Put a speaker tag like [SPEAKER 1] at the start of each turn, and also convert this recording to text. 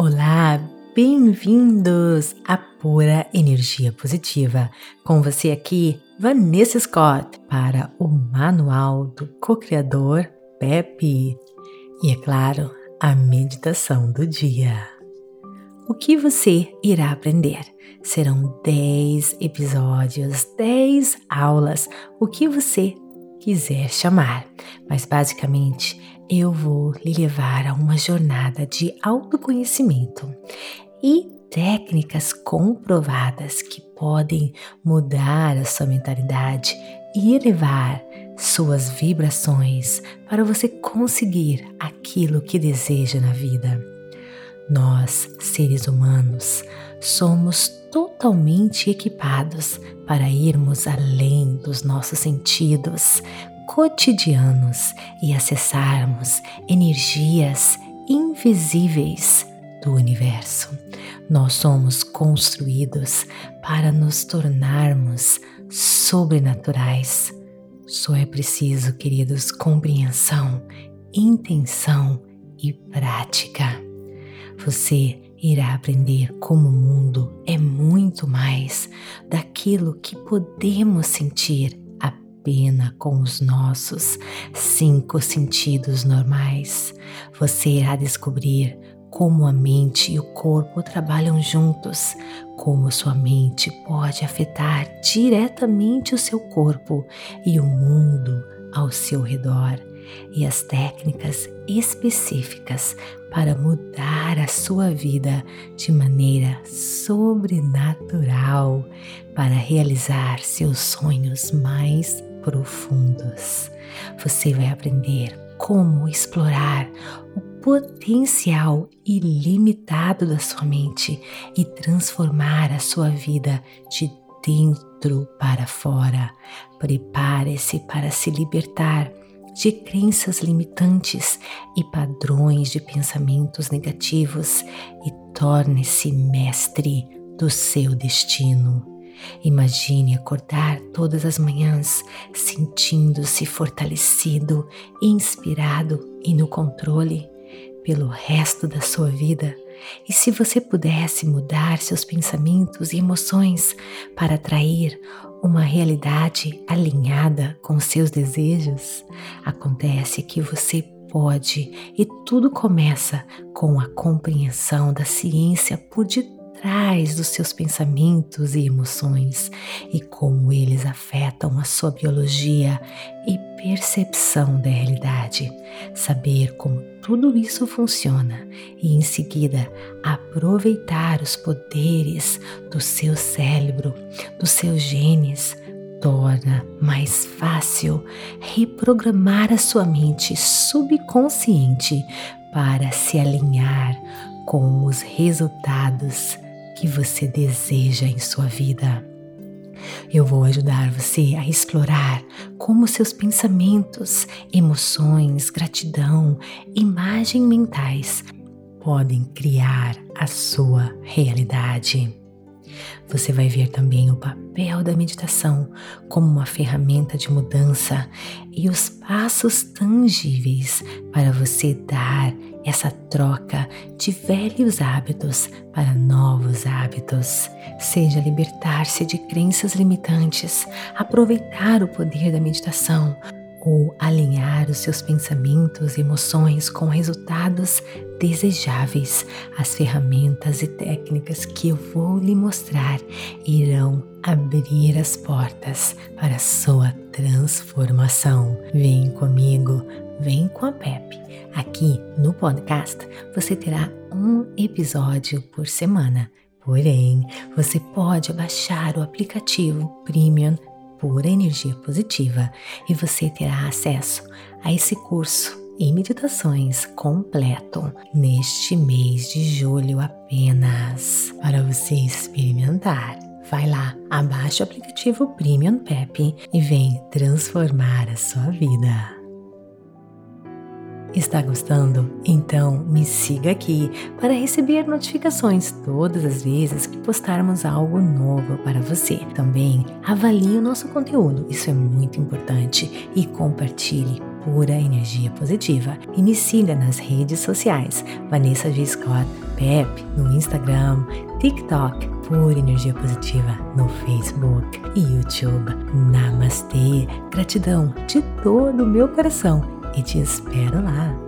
[SPEAKER 1] Olá, bem-vindos à Pura Energia Positiva. Com você aqui, Vanessa Scott, para o Manual do Co-Criador Pepe. E é claro, a meditação do dia. O que você irá aprender? Serão 10 episódios, 10 aulas, o que você quiser chamar, mas basicamente eu vou lhe levar a uma jornada de autoconhecimento e técnicas comprovadas que podem mudar a sua mentalidade e elevar suas vibrações para você conseguir aquilo que deseja na vida. Nós, seres humanos, somos totalmente equipados para irmos além dos nossos sentidos cotidianos e acessarmos energias invisíveis do universo. Nós somos construídos para nos tornarmos sobrenaturais. Só é preciso, queridos, compreensão, intenção e prática. Você irá aprender como o mundo é muito mais daquilo que podemos sentir apenas com os nossos cinco sentidos normais. Você irá descobrir como a mente e o corpo trabalham juntos, como sua mente pode afetar diretamente o seu corpo e o mundo ao seu redor e as técnicas específicas para mudar a sua vida de maneira sobrenatural para realizar seus sonhos mais profundos. Você vai aprender como explorar o potencial ilimitado da sua mente e transformar a sua vida de dentro para fora. Prepare-se para se libertar de crenças limitantes e padrões de pensamentos negativos e torne-se mestre do seu destino. Imagine acordar todas as manhãs sentindo-se fortalecido, inspirado e no controle pelo resto da sua vida. E se você pudesse mudar seus pensamentos e emoções para atrair uma realidade alinhada com seus desejos, acontece que você pode e tudo começa com a compreensão da ciência por detrás dos seus pensamentos e emoções e como eles afetam a sua biologia e percepção da realidade. Saber como tudo isso funciona e em seguida aproveitar os poderes do seu cérebro, dos seus genes, torna mais fácil reprogramar a sua mente subconsciente para se alinhar com os resultados que você deseja em sua vida. Eu vou ajudar você a explorar como seus pensamentos, emoções, gratidão, imagem mentais podem criar a sua realidade. Você vai ver também o papel da meditação como uma ferramenta de mudança e os passos tangíveis para você dar essa troca de velhos hábitos para novos hábitos. Seja libertar-se de crenças limitantes, aproveitar o poder da meditação ou alinhar os seus pensamentos e emoções com resultados desejáveis. As ferramentas e técnicas que eu vou lhe mostrar irão abrir as portas para a sua transformação. Vem comigo, vem com a Pepe. Aqui no podcast você terá um episódio por semana. Porém, você pode baixar o aplicativo Premium Pura Energia Positiva e você terá acesso a esse curso e meditações completo neste mês de julho apenas para você experimentar. Vai lá, abaixe o aplicativo Premium Pep e vem transformar a sua vida. Está gostando? Então me siga aqui para receber notificações todas as vezes que postarmos algo novo para você. Também avalie o nosso conteúdo, isso é muito importante, e compartilhe pura energia positiva. E me siga nas redes sociais, Vanessa G. Scott Pep no Instagram, TikTok, Pura Energia Positiva no Facebook e YouTube. Namastê, gratidão de todo o meu coração e te espero lá.